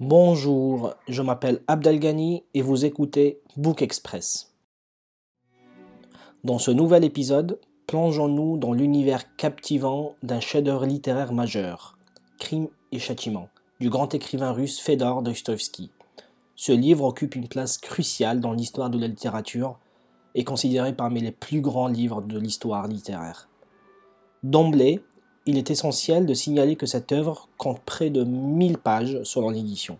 Bonjour, je m'appelle Abdelgani et vous écoutez Book Express. Dans ce nouvel épisode, plongeons-nous dans l'univers captivant d'un chef-d'œuvre littéraire majeur, Crime et châtiment, du grand écrivain russe Fedor Dostoïevski. Ce livre occupe une place cruciale dans l'histoire de la littérature et considéré parmi les plus grands livres de l'histoire littéraire. D'emblée, il est essentiel de signaler que cette œuvre compte près de 1000 pages selon l'édition,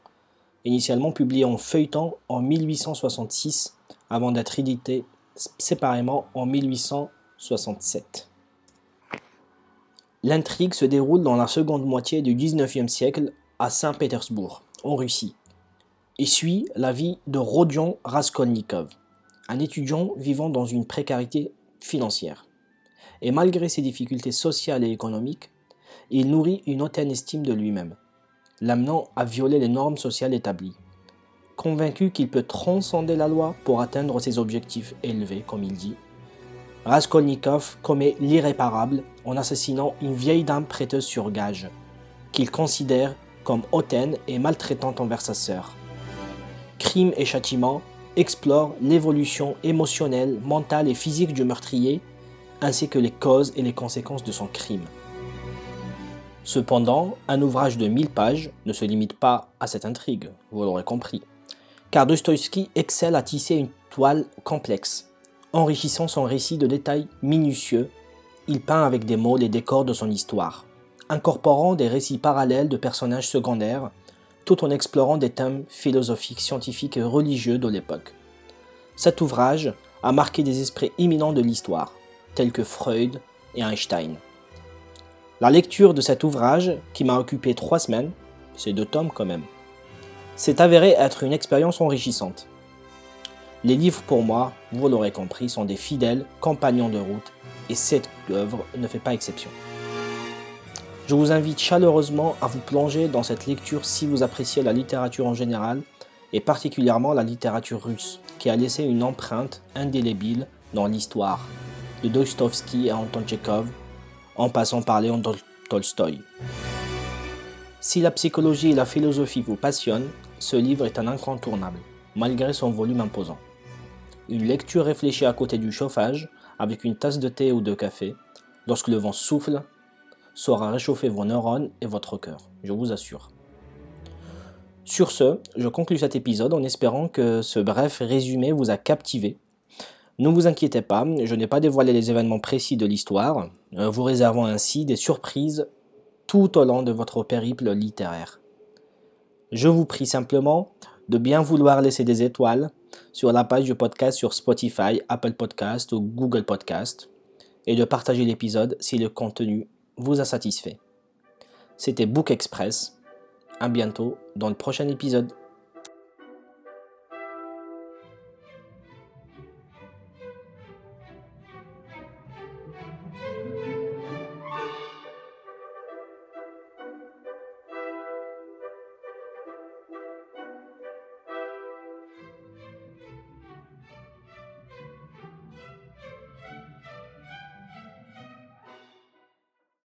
initialement publiée en feuilleton en 1866 avant d'être édité séparément en 1867. L'intrigue se déroule dans la seconde moitié du XIXe siècle à Saint-Pétersbourg, en Russie, et suit la vie de Rodion Raskolnikov, un étudiant vivant dans une précarité financière et malgré ses difficultés sociales et économiques, il nourrit une hautaine estime de lui-même, l'amenant à violer les normes sociales établies. Convaincu qu'il peut transcender la loi pour atteindre ses objectifs élevés, comme il dit, Raskolnikov commet l'irréparable en assassinant une vieille dame prêteuse sur gage, qu'il considère comme hautaine et maltraitante envers sa sœur. Crime et châtiment explore l'évolution émotionnelle, mentale et physique du meurtrier ainsi que les causes et les conséquences de son crime. Cependant, un ouvrage de 1000 pages ne se limite pas à cette intrigue, vous l'aurez compris, car Dostoïevski excelle à tisser une toile complexe. Enrichissant son récit de détails minutieux, il peint avec des mots les décors de son histoire, incorporant des récits parallèles de personnages secondaires, tout en explorant des thèmes philosophiques, scientifiques et religieux de l'époque. Cet ouvrage a marqué des esprits imminents de l'histoire, tels que Freud et Einstein. La lecture de cet ouvrage, qui m'a occupé trois semaines, c'est deux tomes quand même, s'est avérée être une expérience enrichissante. Les livres pour moi, vous l'aurez compris, sont des fidèles compagnons de route et cette œuvre ne fait pas exception. Je vous invite chaleureusement à vous plonger dans cette lecture si vous appréciez la littérature en général et particulièrement la littérature russe, qui a laissé une empreinte indélébile dans l'histoire de Dostoevsky à Anton Tchekhov, en passant par Léon Tolstoï. Si la psychologie et la philosophie vous passionnent, ce livre est un incontournable, malgré son volume imposant. Une lecture réfléchie à côté du chauffage, avec une tasse de thé ou de café, lorsque le vent souffle, saura réchauffer vos neurones et votre cœur, je vous assure. Sur ce, je conclus cet épisode en espérant que ce bref résumé vous a captivé ne vous inquiétez pas, je n'ai pas dévoilé les événements précis de l'histoire, euh, vous réservant ainsi des surprises tout au long de votre périple littéraire. Je vous prie simplement de bien vouloir laisser des étoiles sur la page du podcast sur Spotify, Apple Podcast ou Google Podcast et de partager l'épisode si le contenu vous a satisfait. C'était Book Express. À bientôt dans le prochain épisode.